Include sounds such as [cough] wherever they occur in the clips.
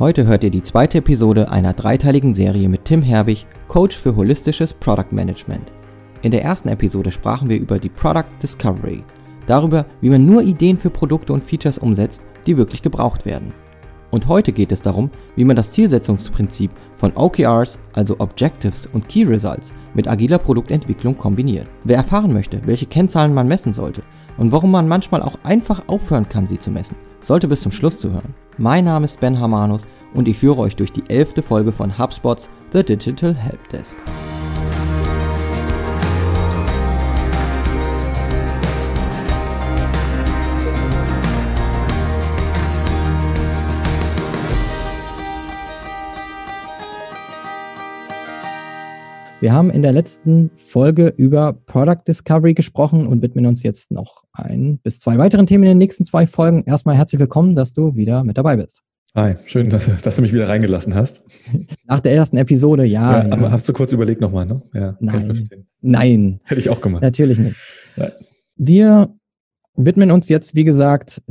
Heute hört ihr die zweite Episode einer dreiteiligen Serie mit Tim Herbig, Coach für holistisches Product Management. In der ersten Episode sprachen wir über die Product Discovery, darüber, wie man nur Ideen für Produkte und Features umsetzt, die wirklich gebraucht werden. Und heute geht es darum, wie man das Zielsetzungsprinzip von OKRs, also Objectives und Key Results, mit agiler Produktentwicklung kombiniert. Wer erfahren möchte, welche Kennzahlen man messen sollte und warum man manchmal auch einfach aufhören kann, sie zu messen, sollte bis zum Schluss zuhören. Mein Name ist Ben Hamanus und ich führe euch durch die elfte Folge von HubSpots The Digital Helpdesk. Wir haben in der letzten Folge über Product Discovery gesprochen und widmen uns jetzt noch ein bis zwei weiteren Themen in den nächsten zwei Folgen. Erstmal herzlich willkommen, dass du wieder mit dabei bist. Hi, schön, dass, dass du mich wieder reingelassen hast. Nach der ersten Episode, ja. ja, Aber hast du kurz überlegt nochmal, ne? Ja, Nein. Nein. Hätte ich auch gemacht. Natürlich nicht. Ja. Wir widmen uns jetzt, wie gesagt,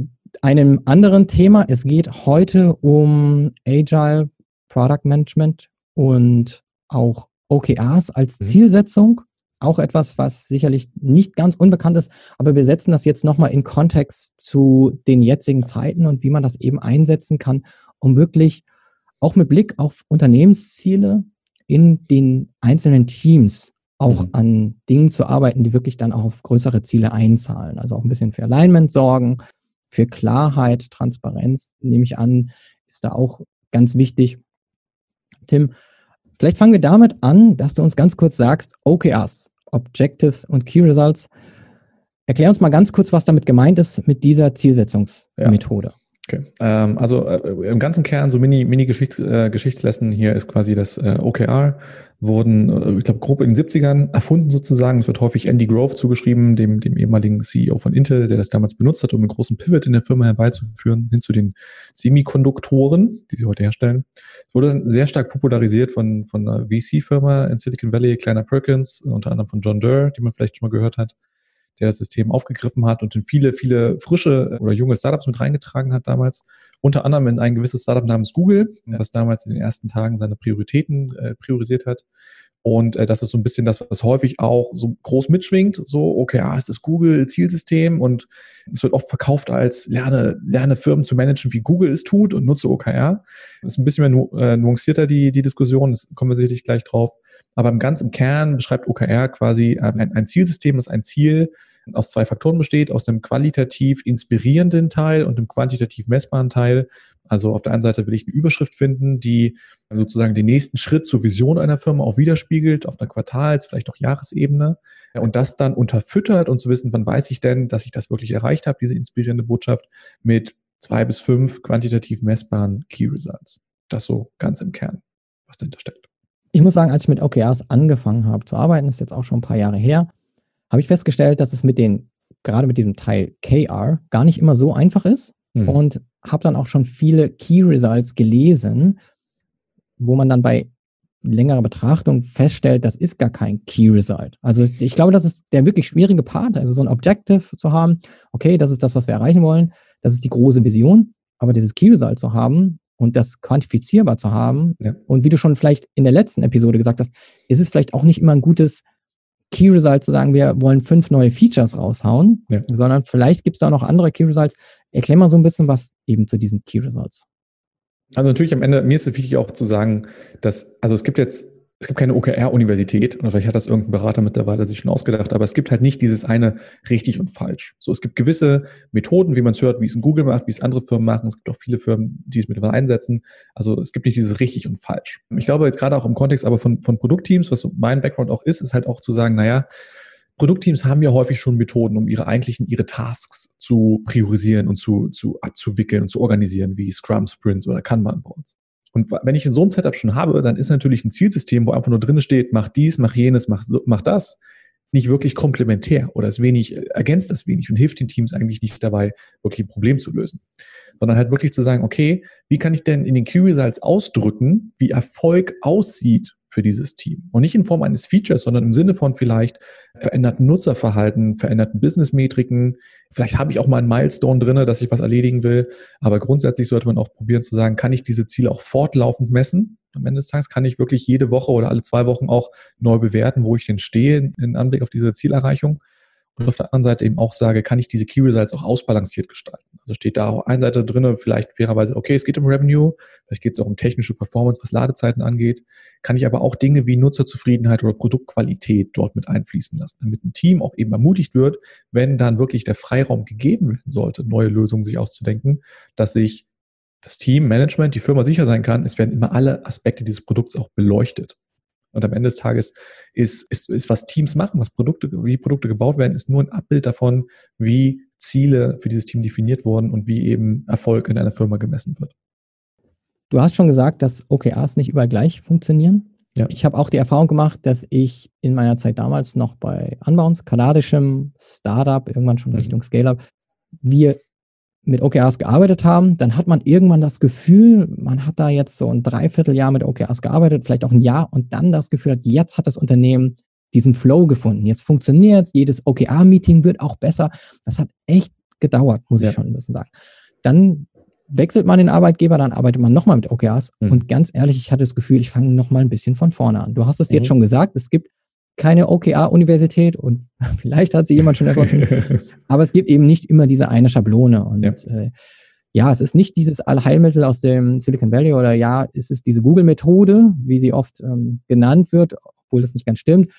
einem anderen Thema. Es geht heute um Agile Product Management und auch OKRs als mhm. Zielsetzung. Auch etwas, was sicherlich nicht ganz unbekannt ist, aber wir setzen das jetzt nochmal in Kontext zu den jetzigen Zeiten und wie man das eben einsetzen kann, um wirklich auch mit Blick auf Unternehmensziele in den einzelnen Teams auch mhm. an Dingen zu arbeiten, die wirklich dann auch auf größere Ziele einzahlen. Also auch ein bisschen für Alignment sorgen, für Klarheit, Transparenz, nehme ich an, ist da auch ganz wichtig. Tim, Vielleicht fangen wir damit an, dass du uns ganz kurz sagst, OKRs, Objectives und Key Results. Erklär uns mal ganz kurz, was damit gemeint ist mit dieser Zielsetzungsmethode. Ja. Okay. Ähm, also äh, im ganzen Kern, so Mini, Mini äh, hier ist quasi das äh, OKR, wurden, äh, ich glaube, grob in den 70ern erfunden sozusagen. Es wird häufig Andy Grove zugeschrieben, dem, dem ehemaligen CEO von Intel, der das damals benutzt hat, um einen großen Pivot in der Firma herbeizuführen, hin zu den Semikonduktoren, die sie heute herstellen. Wurde dann sehr stark popularisiert von, von einer VC-Firma in Silicon Valley, Kleiner Perkins, unter anderem von John Durr, die man vielleicht schon mal gehört hat der das System aufgegriffen hat und in viele, viele frische oder junge Startups mit reingetragen hat damals. Unter anderem in ein gewisses Startup namens Google, das damals in den ersten Tagen seine Prioritäten äh, priorisiert hat. Und äh, das ist so ein bisschen das, was häufig auch so groß mitschwingt. So, okay, ah, ist das Google-Zielsystem und es wird oft verkauft als lerne, lerne Firmen zu managen, wie Google es tut und nutze OKR. Das ist ein bisschen mehr nu äh, nuancierter, die, die Diskussion. Das kommen wir sicherlich gleich drauf. Aber im ganzen Kern beschreibt OKR quasi äh, ein, ein Zielsystem, das ein Ziel aus zwei Faktoren besteht, aus einem qualitativ inspirierenden Teil und einem quantitativ messbaren Teil. Also auf der einen Seite will ich eine Überschrift finden, die sozusagen den nächsten Schritt zur Vision einer Firma auch widerspiegelt, auf einer Quartals-, vielleicht auch Jahresebene. Und das dann unterfüttert und zu wissen, wann weiß ich denn, dass ich das wirklich erreicht habe, diese inspirierende Botschaft, mit zwei bis fünf quantitativ messbaren Key Results. Das so ganz im Kern, was dahinter steckt. Ich muss sagen, als ich mit OKRs angefangen habe zu arbeiten, ist jetzt auch schon ein paar Jahre her, habe ich festgestellt, dass es mit den, gerade mit diesem Teil KR, gar nicht immer so einfach ist. Mhm. Und habe dann auch schon viele Key Results gelesen, wo man dann bei längerer Betrachtung feststellt, das ist gar kein Key Result. Also ich glaube, das ist der wirklich schwierige Part, also so ein Objective zu haben, okay, das ist das, was wir erreichen wollen, das ist die große Vision, aber dieses Key Result zu haben und das quantifizierbar zu haben ja. und wie du schon vielleicht in der letzten Episode gesagt hast, ist es vielleicht auch nicht immer ein gutes Key Results zu sagen, wir wollen fünf neue Features raushauen, ja. sondern vielleicht gibt es da noch andere Key Results. Erklär mal so ein bisschen was eben zu diesen Key Results. Also natürlich am Ende, mir ist es wichtig auch zu sagen, dass, also es gibt jetzt es gibt keine OKR-Universität, oder vielleicht hat das irgendein Berater mittlerweile sich schon ausgedacht, aber es gibt halt nicht dieses eine richtig und falsch. So, es gibt gewisse Methoden, wie man es hört, wie es in Google macht, wie es andere Firmen machen. Es gibt auch viele Firmen, die es mittlerweile einsetzen. Also es gibt nicht dieses richtig und falsch. Ich glaube jetzt gerade auch im Kontext aber von, von Produktteams, was so mein Background auch ist, ist halt auch zu sagen, naja, Produktteams haben ja häufig schon Methoden, um ihre eigentlichen, ihre Tasks zu priorisieren und zu, zu abzuwickeln und zu organisieren, wie Scrum Sprints oder Kanban Boards. Und wenn ich so ein Setup schon habe, dann ist natürlich ein Zielsystem, wo einfach nur drin steht, mach dies, mach jenes, mach, mach das, nicht wirklich komplementär oder ist wenig, ergänzt das wenig und hilft den Teams eigentlich nicht dabei, wirklich ein Problem zu lösen. Sondern halt wirklich zu sagen, okay, wie kann ich denn in den Key Results ausdrücken, wie Erfolg aussieht für dieses Team. Und nicht in Form eines Features, sondern im Sinne von vielleicht veränderten Nutzerverhalten, veränderten Businessmetriken. Vielleicht habe ich auch mal einen Milestone drinne, dass ich was erledigen will. Aber grundsätzlich sollte man auch probieren zu sagen, kann ich diese Ziele auch fortlaufend messen? Am Ende des Tages kann ich wirklich jede Woche oder alle zwei Wochen auch neu bewerten, wo ich denn stehe in Anblick auf diese Zielerreichung und auf der anderen Seite eben auch sage, kann ich diese Key Results auch ausbalanciert gestalten. Also steht da auf einer Seite drin, vielleicht fairerweise, okay, es geht um Revenue, vielleicht geht es auch um technische Performance, was Ladezeiten angeht, kann ich aber auch Dinge wie Nutzerzufriedenheit oder Produktqualität dort mit einfließen lassen, damit ein Team auch eben ermutigt wird, wenn dann wirklich der Freiraum gegeben werden sollte, neue Lösungen sich auszudenken, dass sich das Team, Management, die Firma sicher sein kann, es werden immer alle Aspekte dieses Produkts auch beleuchtet. Und am Ende des Tages ist, ist, ist was Teams machen, was Produkte, wie Produkte gebaut werden, ist nur ein Abbild davon, wie Ziele für dieses Team definiert wurden und wie eben Erfolg in einer Firma gemessen wird. Du hast schon gesagt, dass OKRs nicht überall gleich funktionieren. Ja. Ich habe auch die Erfahrung gemacht, dass ich in meiner Zeit damals noch bei Unbounce, kanadischem Startup, irgendwann schon mhm. Richtung Scale-Up, wir mit OKRs gearbeitet haben, dann hat man irgendwann das Gefühl, man hat da jetzt so ein Dreivierteljahr mit OKRs gearbeitet, vielleicht auch ein Jahr und dann das Gefühl hat, jetzt hat das Unternehmen diesen Flow gefunden. Jetzt funktioniert es, jedes OKR-Meeting wird auch besser. Das hat echt gedauert, muss ja. ich schon ein bisschen sagen. Dann wechselt man den Arbeitgeber, dann arbeitet man nochmal mit OKRs. Mhm. Und ganz ehrlich, ich hatte das Gefühl, ich fange nochmal ein bisschen von vorne an. Du hast es mhm. jetzt schon gesagt, es gibt keine OKR-Universität und [laughs] vielleicht hat sie jemand schon erfunden. [laughs] aber es gibt eben nicht immer diese eine Schablone. Und ja. Äh, ja, es ist nicht dieses Allheilmittel aus dem Silicon Valley oder ja, es ist diese Google-Methode, wie sie oft ähm, genannt wird, obwohl das nicht ganz stimmt,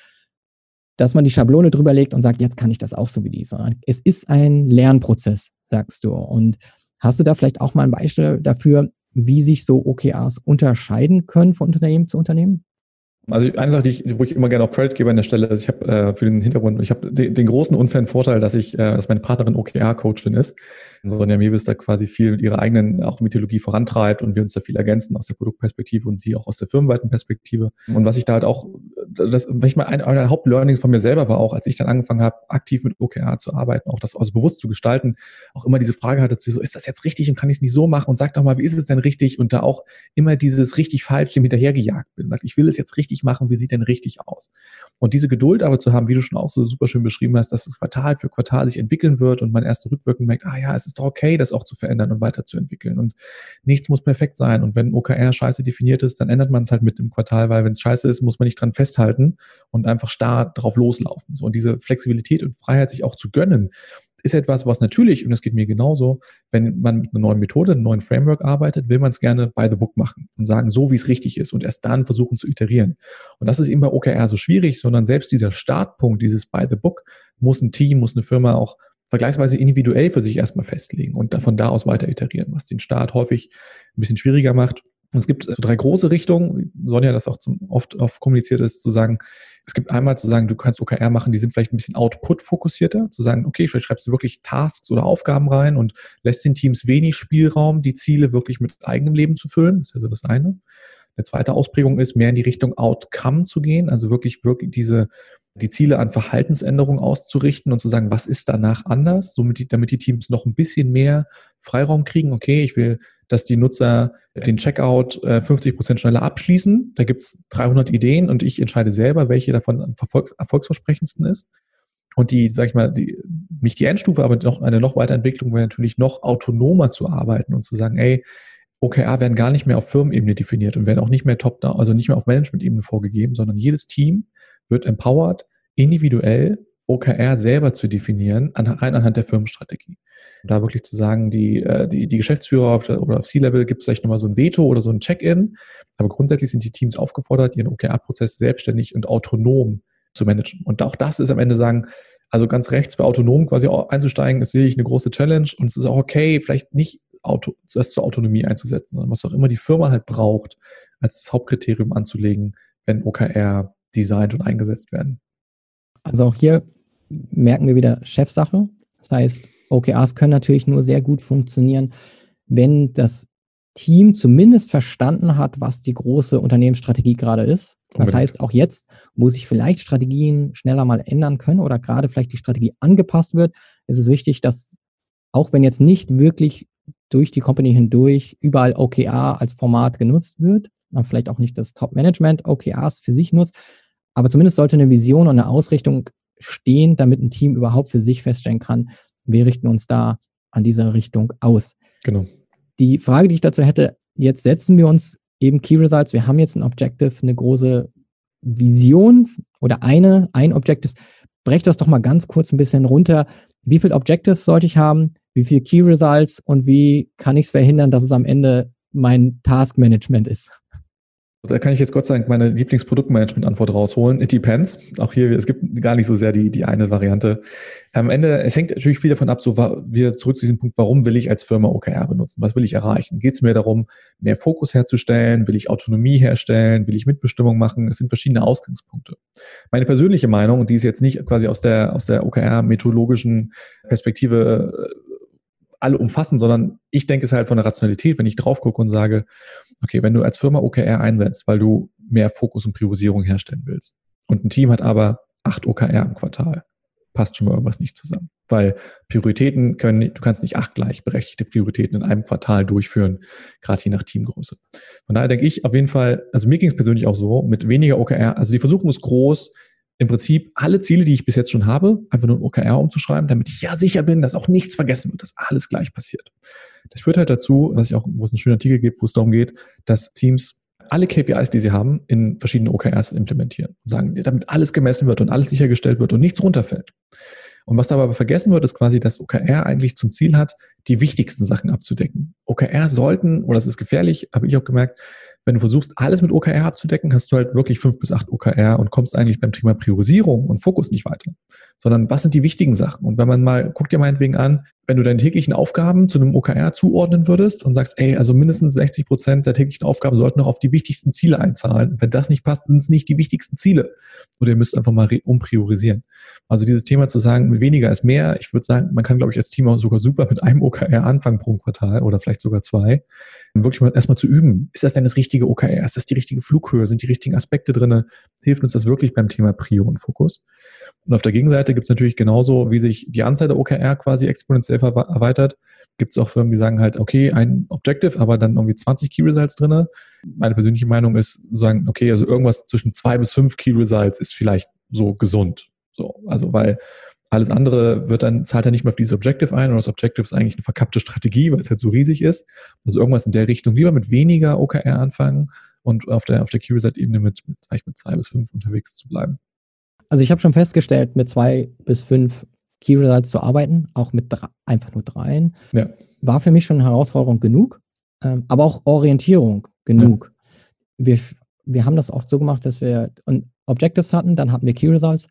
dass man die Schablone drüber legt und sagt, jetzt kann ich das auch so wie die. Sondern es ist ein Lernprozess, sagst du. Und hast du da vielleicht auch mal ein Beispiel dafür, wie sich so OKRs unterscheiden können von Unternehmen zu Unternehmen? Also eine Sache, die ich, wo ich immer gerne auch Credit gebe an der Stelle, ist, ich habe äh, für den Hintergrund, ich habe den, den großen unfairen Vorteil, dass ich, äh, dass meine Partnerin OKR-Coachin ist. Sonja Mewis da quasi viel mit ihrer eigenen auch Mythologie vorantreibt und wir uns da viel ergänzen aus der Produktperspektive und sie auch aus der firmenweiten Perspektive. Und was ich da halt auch, das, ich mal ein, ein Hauptlearning von mir selber war auch, als ich dann angefangen habe, aktiv mit OKR zu arbeiten, auch das also bewusst zu gestalten, auch immer diese Frage hatte so, ist das jetzt richtig und kann ich es nicht so machen und sag doch mal, wie ist es denn richtig? Und da auch immer dieses richtig falsch dem hinterhergejagt bin. Sagt, ich will es jetzt richtig machen, wie sieht denn richtig aus? Und diese Geduld aber zu haben, wie du schon auch so super schön beschrieben hast, dass es Quartal für Quartal sich entwickeln wird und man erst rückwirkend merkt, ah ja, es ist doch okay, das auch zu verändern und weiterzuentwickeln. Und nichts muss perfekt sein. Und wenn OKR scheiße definiert ist, dann ändert man es halt mit dem Quartal, weil wenn es scheiße ist, muss man nicht dran festhalten und einfach starr drauf loslaufen. So, und diese Flexibilität und Freiheit sich auch zu gönnen, ist etwas, was natürlich, und das geht mir genauso, wenn man mit einer neuen Methode, einem neuen Framework arbeitet, will man es gerne by the book machen und sagen, so wie es richtig ist und erst dann versuchen zu iterieren. Und das ist eben bei OKR so schwierig, sondern selbst dieser Startpunkt, dieses by the book, muss ein Team, muss eine Firma auch vergleichsweise individuell für sich erstmal festlegen und von da aus weiter iterieren, was den Start häufig ein bisschen schwieriger macht. Und es gibt so drei große Richtungen, Sonja das auch zum, oft, oft kommuniziert ist, zu sagen, es gibt einmal zu sagen, du kannst OKR machen, die sind vielleicht ein bisschen Output-fokussierter, zu sagen, okay, vielleicht schreibst du wirklich Tasks oder Aufgaben rein und lässt den Teams wenig Spielraum, die Ziele wirklich mit eigenem Leben zu füllen. Das ist ja so das eine. Eine zweite Ausprägung ist, mehr in die Richtung Outcome zu gehen, also wirklich, wirklich diese die Ziele an Verhaltensänderungen auszurichten und zu sagen, was ist danach anders, somit die, damit die Teams noch ein bisschen mehr Freiraum kriegen. Okay, ich will, dass die Nutzer den Checkout äh, 50 Prozent schneller abschließen. Da gibt's 300 Ideen und ich entscheide selber, welche davon am Erfolgs erfolgsversprechendsten ist. Und die, sag ich mal, die, nicht die Endstufe, aber noch eine noch Weiterentwicklung wäre natürlich noch autonomer zu arbeiten und zu sagen, ey, OKR werden gar nicht mehr auf Firmenebene definiert und werden auch nicht mehr top-down, also nicht mehr auf Management-Ebene vorgegeben, sondern jedes Team wird empowered, individuell OKR selber zu definieren, an, rein anhand der Firmenstrategie. Da wirklich zu sagen, die, äh, die, die Geschäftsführer auf der, oder auf C-Level gibt es vielleicht nochmal so ein Veto oder so ein Check-in, aber grundsätzlich sind die Teams aufgefordert, ihren OKR-Prozess selbstständig und autonom zu managen. Und auch das ist am Ende sagen, also ganz rechts bei autonom quasi einzusteigen, ist sicherlich eine große Challenge und es ist auch okay, vielleicht nicht Auto, das zur Autonomie einzusetzen, sondern was auch immer die Firma halt braucht, als das Hauptkriterium anzulegen, wenn OKR designt und eingesetzt werden. Also auch hier merken wir wieder Chefsache. Das heißt, OKRs können natürlich nur sehr gut funktionieren, wenn das Team zumindest verstanden hat, was die große Unternehmensstrategie gerade ist. Das okay. heißt, auch jetzt, wo sich vielleicht Strategien schneller mal ändern können oder gerade vielleicht die Strategie angepasst wird, ist es wichtig, dass auch wenn jetzt nicht wirklich durch die Company hindurch überall OKR als Format genutzt wird, vielleicht auch nicht das Top-Management OKRs für sich nutzt, aber zumindest sollte eine Vision und eine Ausrichtung stehen, damit ein Team überhaupt für sich feststellen kann, wir richten uns da an dieser Richtung aus. Genau. Die Frage, die ich dazu hätte, jetzt setzen wir uns eben Key Results, wir haben jetzt ein Objective, eine große Vision oder eine, ein Objective. Brecht das doch mal ganz kurz ein bisschen runter. Wie viele Objectives sollte ich haben? Wie viele Key Results? Und wie kann ich es verhindern, dass es am Ende mein Task Management ist? Da kann ich jetzt Gott sei Dank meine Lieblingsproduktmanagement-Antwort rausholen. It depends. Auch hier, es gibt gar nicht so sehr die, die eine Variante. Am Ende, es hängt natürlich viel davon ab, so wir zurück zu diesem Punkt, warum will ich als Firma OKR benutzen? Was will ich erreichen? Geht es mir darum, mehr Fokus herzustellen? Will ich Autonomie herstellen? Will ich Mitbestimmung machen? Es sind verschiedene Ausgangspunkte. Meine persönliche Meinung, und die ist jetzt nicht quasi aus der, aus der OKR-methodologischen Perspektive äh, alle umfassen, sondern ich denke es halt von der Rationalität, wenn ich drauf gucke und sage, okay, wenn du als Firma OKR einsetzt, weil du mehr Fokus und Priorisierung herstellen willst und ein Team hat aber acht OKR im Quartal, passt schon mal irgendwas nicht zusammen. Weil Prioritäten können, du kannst nicht acht gleichberechtigte Prioritäten in einem Quartal durchführen, gerade je nach Teamgröße. Von daher denke ich auf jeden Fall, also mir ging es persönlich auch so, mit weniger OKR, also die Versuchung ist groß, im Prinzip alle Ziele, die ich bis jetzt schon habe, einfach nur ein OKR umzuschreiben, damit ich ja sicher bin, dass auch nichts vergessen wird, dass alles gleich passiert. Das führt halt dazu, was ich auch, wo es einen schönen Artikel gibt, wo es darum geht, dass Teams alle KPIs, die sie haben, in verschiedene OKRs implementieren und sagen, damit alles gemessen wird und alles sichergestellt wird und nichts runterfällt. Und was dabei aber vergessen wird, ist quasi, dass OKR eigentlich zum Ziel hat, die wichtigsten Sachen abzudecken. OKR sollten, oder das ist gefährlich, habe ich auch gemerkt, wenn du versuchst, alles mit OKR abzudecken, hast du halt wirklich fünf bis acht OKR und kommst eigentlich beim Thema Priorisierung und Fokus nicht weiter. Sondern was sind die wichtigen Sachen? Und wenn man mal, guck dir meinetwegen an, wenn du deine täglichen Aufgaben zu einem OKR zuordnen würdest und sagst, ey, also mindestens 60 Prozent der täglichen Aufgaben sollten noch auf die wichtigsten Ziele einzahlen. wenn das nicht passt, sind es nicht die wichtigsten Ziele. Oder ihr müsst einfach mal umpriorisieren. Also dieses Thema zu sagen, weniger ist mehr. Ich würde sagen, man kann, glaube ich, als Team auch sogar super mit einem OKR anfangen pro Quartal oder vielleicht sogar zwei. Und wirklich mal erstmal zu üben. Ist das denn das richtige OKR? Ist das die richtige Flughöhe? Sind die richtigen Aspekte drinne? Hilft uns das wirklich beim Thema Prio und Fokus? Und auf der Gegenseite gibt es natürlich genauso, wie sich die Anzahl der OKR quasi exponentiell erweitert, gibt es auch Firmen, die sagen halt, okay, ein Objective, aber dann irgendwie 20 Key Results drinne. Meine persönliche Meinung ist, sagen, okay, also irgendwas zwischen zwei bis fünf Key Results ist vielleicht so gesund. So, also weil alles andere wird dann, zahlt er nicht mehr auf dieses Objective ein und das Objective ist eigentlich eine verkappte Strategie, weil es halt so riesig ist. Also irgendwas in der Richtung. Lieber mit weniger OKR anfangen und auf der, auf der Key Result Ebene mit, mit, vielleicht mit zwei bis fünf unterwegs zu bleiben. Also ich habe schon festgestellt, mit zwei bis fünf Key Results zu arbeiten, auch mit drei, einfach nur dreien, ja. war für mich schon eine Herausforderung genug, ähm, aber auch Orientierung genug. Ja. Wir, wir haben das oft so gemacht, dass wir Objectives hatten, dann hatten wir Key Results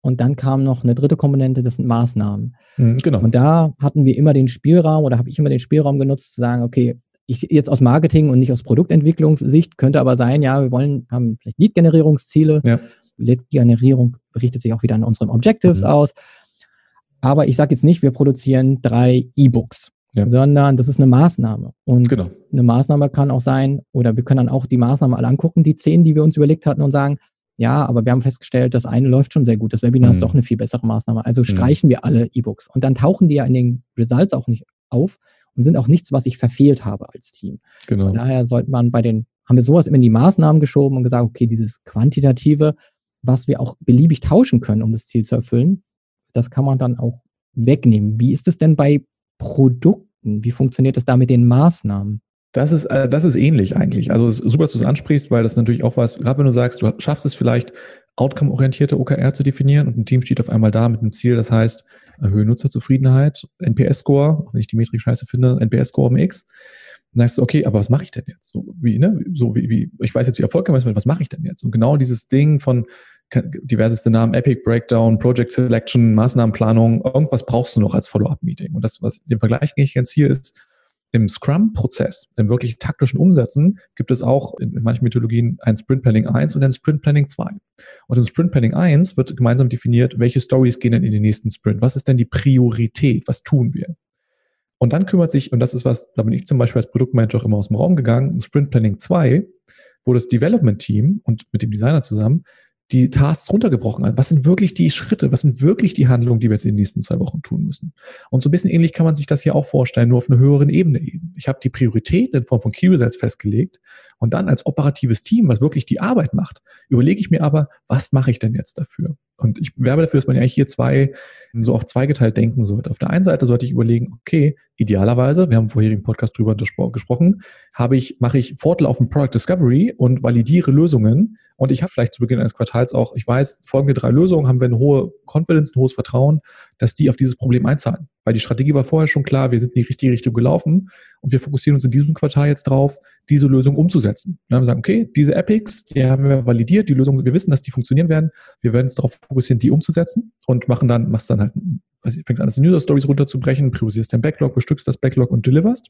und dann kam noch eine dritte Komponente, das sind Maßnahmen. Mhm, genau. Und da hatten wir immer den Spielraum oder habe ich immer den Spielraum genutzt, zu sagen, okay, ich jetzt aus Marketing und nicht aus Produktentwicklungssicht könnte aber sein, ja, wir wollen, haben vielleicht Lead-Generierungsziele. Ja. Lead-Generierung richtet sich auch wieder an unseren Objectives mhm. aus. Aber ich sage jetzt nicht, wir produzieren drei E-Books, ja. sondern das ist eine Maßnahme. Und genau. eine Maßnahme kann auch sein, oder wir können dann auch die Maßnahmen alle angucken, die zehn, die wir uns überlegt hatten und sagen, ja, aber wir haben festgestellt, das eine läuft schon sehr gut. Das Webinar mhm. ist doch eine viel bessere Maßnahme. Also mhm. streichen mhm. wir alle E-Books. Und dann tauchen die ja in den Results auch nicht auf und sind auch nichts, was ich verfehlt habe als Team. Genau. Von daher sollte man bei den, haben wir sowas immer in die Maßnahmen geschoben und gesagt, okay, dieses Quantitative, was wir auch beliebig tauschen können, um das Ziel zu erfüllen, das kann man dann auch wegnehmen. Wie ist es denn bei Produkten? Wie funktioniert das da mit den Maßnahmen? Das ist, äh, das ist ähnlich eigentlich. Also super, dass du es ansprichst, weil das natürlich auch was, gerade wenn du sagst, du schaffst es vielleicht, outcome-orientierte OKR zu definieren und ein Team steht auf einmal da mit einem Ziel, das heißt, erhöhe Nutzerzufriedenheit, NPS-Score, wenn ich die Metrik scheiße finde, NPS-Score um X. Dann sagst du, okay, aber was mache ich denn jetzt? So wie, ne, so wie, wie, ich weiß jetzt, wie erfolgreich ist, was mache ich denn jetzt? Und genau dieses Ding von, diverseste Namen, Epic Breakdown, Project Selection, Maßnahmenplanung, irgendwas brauchst du noch als Follow-up-Meeting. Und das, was den Vergleich ich ganz hier ist, im Scrum-Prozess, im wirklich taktischen Umsetzen, gibt es auch in manchen Mythologien ein Sprint Planning 1 und ein Sprint Planning 2. Und im Sprint Planning 1 wird gemeinsam definiert, welche Stories gehen denn in den nächsten Sprint? Was ist denn die Priorität? Was tun wir? Und dann kümmert sich, und das ist was, da bin ich zum Beispiel als Produktmanager auch immer aus dem Raum gegangen, Sprint Planning 2, wo das Development Team und mit dem Designer zusammen die Tasks runtergebrochen an. Was sind wirklich die Schritte? Was sind wirklich die Handlungen, die wir jetzt in den nächsten zwei Wochen tun müssen? Und so ein bisschen ähnlich kann man sich das hier auch vorstellen, nur auf einer höheren Ebene eben. Ich habe die Prioritäten in Form von Key Results festgelegt und dann als operatives Team, was wirklich die Arbeit macht, überlege ich mir aber, was mache ich denn jetzt dafür? Und ich werbe dafür, dass man ja eigentlich hier zwei, so auf zweigeteilt denken sollte. Auf der einen Seite sollte ich überlegen, okay, idealerweise, wir haben im vorherigen Podcast drüber gesprochen, habe ich, mache ich fortlaufend Product Discovery und validiere Lösungen. Und ich habe vielleicht zu Beginn eines Quartals auch, ich weiß, folgende drei Lösungen haben wir eine hohe Confidence, ein hohes Vertrauen, dass die auf dieses Problem einzahlen. Weil die Strategie war vorher schon klar, wir sind in die richtige Richtung gelaufen und wir fokussieren uns in diesem Quartal jetzt drauf, diese Lösung umzusetzen. Dann haben wir gesagt, okay, diese Epics, die haben wir validiert, die Lösungen, wir wissen, dass die funktionieren werden. Wir werden uns darauf fokussieren, die umzusetzen und machen dann, machst dann halt, fängst an, das in User Stories runterzubrechen, priorisierst dein Backlog, bestückst das Backlog und deliverst.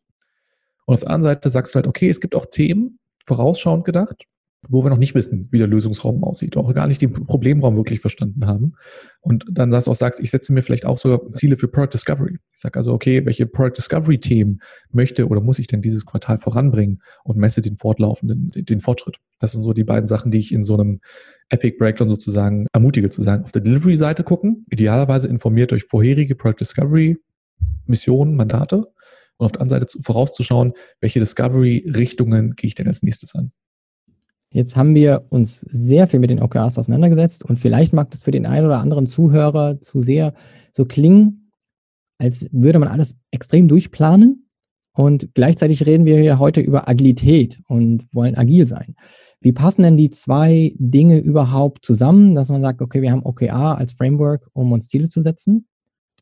Und auf der anderen Seite sagst du halt, okay, es gibt auch Themen, vorausschauend gedacht, wo wir noch nicht wissen, wie der Lösungsraum aussieht, auch gar nicht den Problemraum wirklich verstanden haben. Und dann du auch, sagst, ich setze mir vielleicht auch sogar Ziele für Product Discovery. Ich sage also, okay, welche Product Discovery Themen möchte oder muss ich denn dieses Quartal voranbringen und messe den fortlaufenden, den, Fortschritt. Das sind so die beiden Sachen, die ich in so einem Epic Breakdown sozusagen ermutige zu sagen. Auf der Delivery-Seite gucken, idealerweise informiert durch vorherige Product Discovery Missionen, Mandate und auf der anderen Seite vorauszuschauen, welche Discovery-Richtungen gehe ich denn als nächstes an. Jetzt haben wir uns sehr viel mit den OKRs auseinandergesetzt und vielleicht mag das für den einen oder anderen Zuhörer zu sehr so klingen, als würde man alles extrem durchplanen. Und gleichzeitig reden wir ja heute über Agilität und wollen agil sein. Wie passen denn die zwei Dinge überhaupt zusammen, dass man sagt, okay, wir haben OKR als Framework, um uns Ziele zu setzen,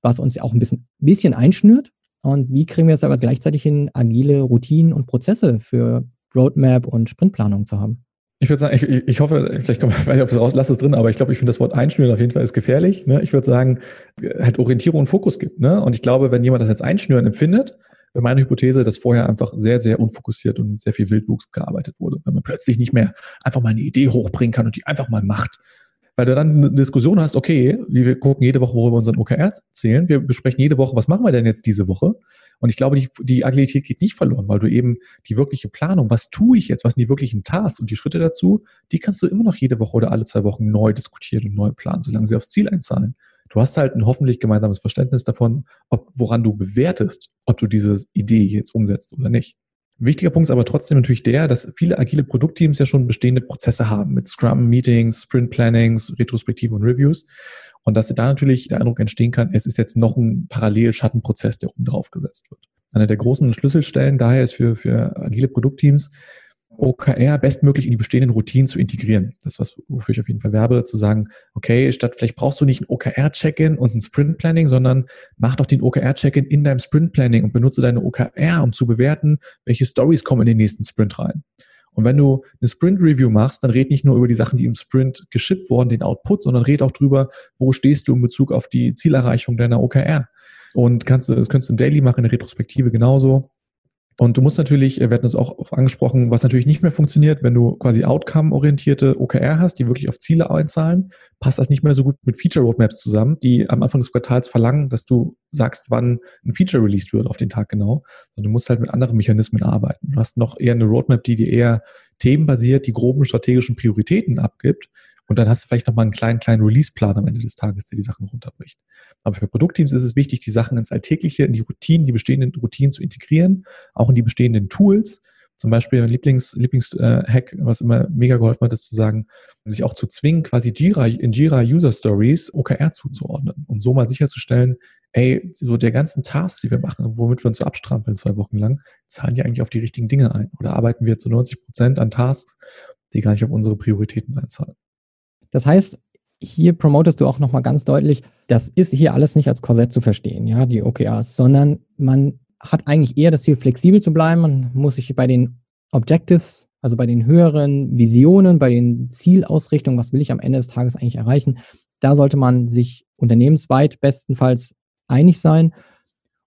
was uns ja auch ein bisschen, bisschen einschnürt. Und wie kriegen wir es aber gleichzeitig hin, agile Routinen und Prozesse für Roadmap und Sprintplanung zu haben? Ich würde sagen, ich, ich hoffe, vielleicht kommt, ich [laughs] weiß nicht, ob es raus, lass es drin, aber ich glaube, ich finde das Wort einschnüren auf jeden Fall ist gefährlich. Ne? Ich würde sagen, halt Orientierung und Fokus gibt. Ne? Und ich glaube, wenn jemand das als Einschnüren empfindet, wäre meine Hypothese, dass vorher einfach sehr, sehr unfokussiert und sehr viel Wildwuchs gearbeitet wurde. Wenn man plötzlich nicht mehr einfach mal eine Idee hochbringen kann und die einfach mal macht. Weil du dann eine Diskussion hast, okay, wir gucken jede Woche, worüber wir unseren OKR zählen. Wir besprechen jede Woche, was machen wir denn jetzt diese Woche? Und ich glaube, die, die Agilität geht nicht verloren, weil du eben die wirkliche Planung, was tue ich jetzt, was sind die wirklichen Tasks und die Schritte dazu, die kannst du immer noch jede Woche oder alle zwei Wochen neu diskutieren und neu planen, solange sie aufs Ziel einzahlen. Du hast halt ein hoffentlich gemeinsames Verständnis davon, ob, woran du bewertest, ob du diese Idee jetzt umsetzt oder nicht. Ein wichtiger Punkt ist aber trotzdem natürlich der, dass viele agile Produktteams ja schon bestehende Prozesse haben mit Scrum, Meetings, Sprint Plannings, Retrospektiven und Reviews. Und dass da natürlich der Eindruck entstehen kann, es ist jetzt noch ein Parallelschattenprozess, der oben drauf gesetzt wird. Eine der großen Schlüsselstellen daher ist für, für agile Produktteams, OKR bestmöglich in die bestehenden Routinen zu integrieren. Das ist was, wofür ich auf jeden Fall werbe, zu sagen, okay, statt vielleicht brauchst du nicht ein OKR-Check-in und ein Sprint-Planning, sondern mach doch den OKR-Check-in in deinem Sprint-Planning und benutze deine OKR, um zu bewerten, welche Stories kommen in den nächsten Sprint rein. Und wenn du eine Sprint-Review machst, dann red nicht nur über die Sachen, die im Sprint geschippt wurden, den Output, sondern red auch drüber, wo stehst du in Bezug auf die Zielerreichung deiner OKR. Und kannst das kannst du im Daily machen, in der Retrospektive genauso. Und du musst natürlich, wir hatten das auch angesprochen, was natürlich nicht mehr funktioniert, wenn du quasi outcome-orientierte OKR hast, die wirklich auf Ziele einzahlen, passt das nicht mehr so gut mit Feature-Roadmaps zusammen, die am Anfang des Quartals verlangen, dass du sagst, wann ein Feature released wird auf den Tag genau. Also du musst halt mit anderen Mechanismen arbeiten. Du hast noch eher eine Roadmap, die dir eher themenbasiert die groben strategischen Prioritäten abgibt und dann hast du vielleicht nochmal einen kleinen, kleinen Release-Plan am Ende des Tages, der die Sachen runterbricht. Aber für Produktteams ist es wichtig, die Sachen ins Alltägliche, in die Routinen, die bestehenden Routinen zu integrieren, auch in die bestehenden Tools. Zum Beispiel mein Lieblings, Lieblings-Hack, äh, was immer mega geholfen hat, ist zu sagen, sich auch zu zwingen, quasi Jira, in Jira User Stories OKR zuzuordnen und so mal sicherzustellen, ey, so der ganzen Tasks, die wir machen, womit wir uns so abstrampeln zwei Wochen lang, zahlen die eigentlich auf die richtigen Dinge ein? Oder arbeiten wir zu 90 Prozent an Tasks, die gar nicht auf unsere Prioritäten einzahlen? Das heißt, hier promotest du auch nochmal ganz deutlich, das ist hier alles nicht als Korsett zu verstehen, ja, die OKRs, sondern man hat eigentlich eher das Ziel, flexibel zu bleiben. Man muss sich bei den Objectives, also bei den höheren Visionen, bei den Zielausrichtungen, was will ich am Ende des Tages eigentlich erreichen, da sollte man sich unternehmensweit bestenfalls einig sein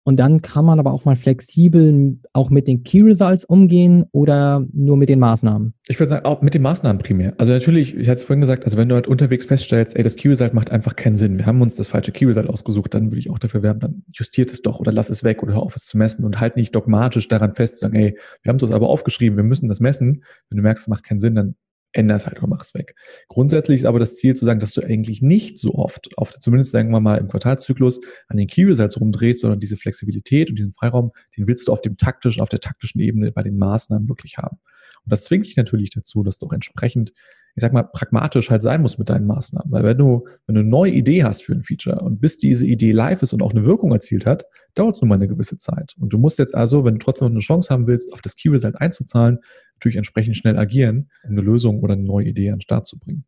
und dann kann man aber auch mal flexibel auch mit den Key Results umgehen oder nur mit den Maßnahmen? Ich würde sagen, auch mit den Maßnahmen primär. Also natürlich, ich hatte es vorhin gesagt, also wenn du halt unterwegs feststellst, ey, das Key Result macht einfach keinen Sinn. Wir haben uns das falsche Key Result ausgesucht, dann würde ich auch dafür werben, dann justiert es doch oder lass es weg oder hör auf es zu messen und halt nicht dogmatisch daran fest, sagen, ey, wir haben es uns aber aufgeschrieben, wir müssen das messen. Wenn du merkst, es macht keinen Sinn, dann änder es halt oder mach es weg. Grundsätzlich ist aber das Ziel zu sagen, dass du eigentlich nicht so oft, auf, zumindest sagen wir mal im Quartalszyklus, an den Key Results rumdrehst, sondern diese Flexibilität und diesen Freiraum, den willst du auf dem taktischen, auf der taktischen Ebene bei den Maßnahmen wirklich haben. Und das zwingt dich natürlich dazu, dass du auch entsprechend ich sag mal, pragmatisch halt sein muss mit deinen Maßnahmen. Weil wenn du, wenn du eine neue Idee hast für ein Feature und bis diese Idee live ist und auch eine Wirkung erzielt hat, dauert es nun mal eine gewisse Zeit. Und du musst jetzt also, wenn du trotzdem noch eine Chance haben willst, auf das Key Result einzuzahlen, natürlich entsprechend schnell agieren, um eine Lösung oder eine neue Idee an den Start zu bringen.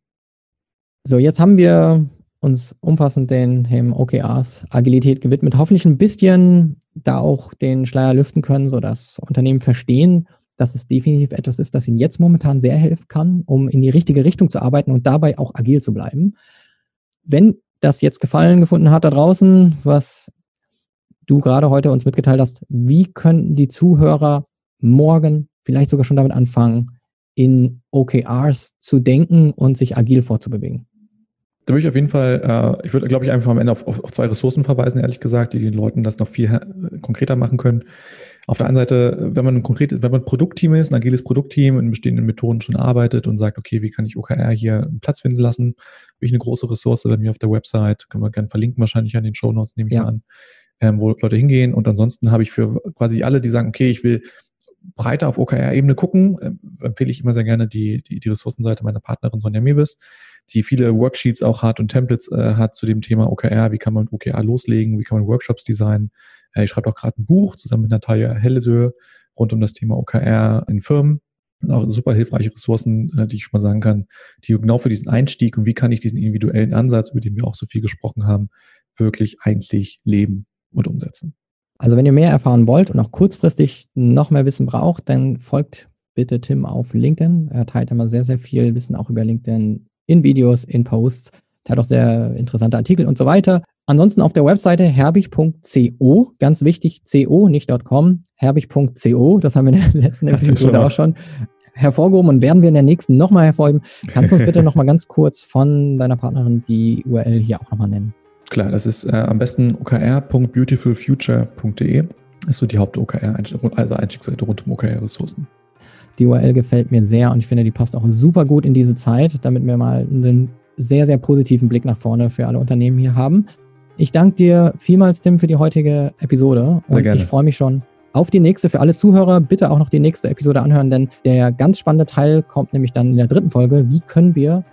So, jetzt haben wir uns umfassend den Themen OKRs, Agilität gewidmet. Hoffentlich ein bisschen da auch den Schleier lüften können, sodass Unternehmen verstehen, dass es definitiv etwas ist, das Ihnen jetzt momentan sehr helfen kann, um in die richtige Richtung zu arbeiten und dabei auch agil zu bleiben. Wenn das jetzt Gefallen gefunden hat da draußen, was du gerade heute uns mitgeteilt hast, wie könnten die Zuhörer morgen vielleicht sogar schon damit anfangen, in OKRs zu denken und sich agil vorzubewegen? Da würde ich auf jeden Fall, äh, ich würde, glaube ich, einfach am Ende auf, auf, auf, zwei Ressourcen verweisen, ehrlich gesagt, die den Leuten das noch viel äh, konkreter machen können. Auf der einen Seite, wenn man ein konkretes, wenn man ein Produktteam ist, ein agiles Produktteam in bestehenden Methoden schon arbeitet und sagt, okay, wie kann ich OKR hier einen Platz finden lassen, habe ich eine große Ressource bei mir auf der Website, können wir gerne verlinken, wahrscheinlich an den Show Notes, nehme ich ja. an, ähm, wo Leute hingehen. Und ansonsten habe ich für quasi alle, die sagen, okay, ich will breiter auf OKR-Ebene gucken, äh, empfehle ich immer sehr gerne die, die, die Ressourcenseite meiner Partnerin Sonja Mewis, die viele Worksheets auch hat und Templates äh, hat zu dem Thema OKR, wie kann man OKR loslegen, wie kann man Workshops designen. Äh, ich schreibe auch gerade ein Buch zusammen mit Natalia Hellesöhe rund um das Thema OKR in Firmen. Auch super hilfreiche Ressourcen, äh, die ich schon mal sagen kann, die genau für diesen Einstieg und wie kann ich diesen individuellen Ansatz, über den wir auch so viel gesprochen haben, wirklich eigentlich leben und umsetzen. Also wenn ihr mehr erfahren wollt und auch kurzfristig noch mehr Wissen braucht, dann folgt bitte Tim auf LinkedIn. Er teilt immer sehr, sehr viel Wissen auch über LinkedIn in Videos, in Posts. Hat auch sehr interessante Artikel und so weiter. Ansonsten auf der Webseite herbig.co, ganz wichtig, co, nicht .com, herbig.co, das haben wir in der letzten Episode auch schon hervorgehoben und werden wir in der nächsten nochmal hervorheben. Kannst du uns bitte [laughs] nochmal ganz kurz von deiner Partnerin die URL hier auch nochmal nennen? Klar, das ist äh, am besten okr.beautifulfuture.de. Ist so die Haupt-OKR, also Einstiegsseite rund um OKR-Ressourcen. Die URL gefällt mir sehr und ich finde, die passt auch super gut in diese Zeit, damit wir mal einen sehr, sehr positiven Blick nach vorne für alle Unternehmen hier haben. Ich danke dir vielmals, Tim, für die heutige Episode und ich freue mich schon auf die nächste. Für alle Zuhörer bitte auch noch die nächste Episode anhören, denn der ganz spannende Teil kommt nämlich dann in der dritten Folge. Wie können wir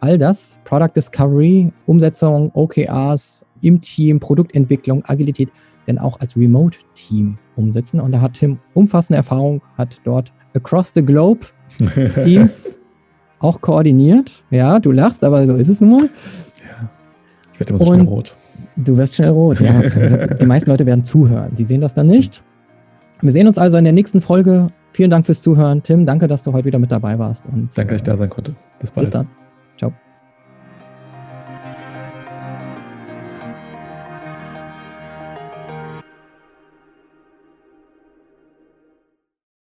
all das, Product Discovery, Umsetzung, OKRs im Team, Produktentwicklung, Agilität, denn auch als Remote-Team umsetzen? Und da hat Tim umfassende Erfahrung, hat dort across the globe [laughs] Teams auch koordiniert. Ja, du lachst, aber so ist es nun mal. Ja, ich werde immer so schnell rot. Du wirst schnell rot, ja. [laughs] Die meisten Leute werden zuhören. Die sehen das dann nicht. Wir sehen uns also in der nächsten Folge. Vielen Dank fürs Zuhören. Tim, danke, dass du heute wieder mit dabei warst. Und, danke, dass ich da sein konnte. Bis bald. Bis dann.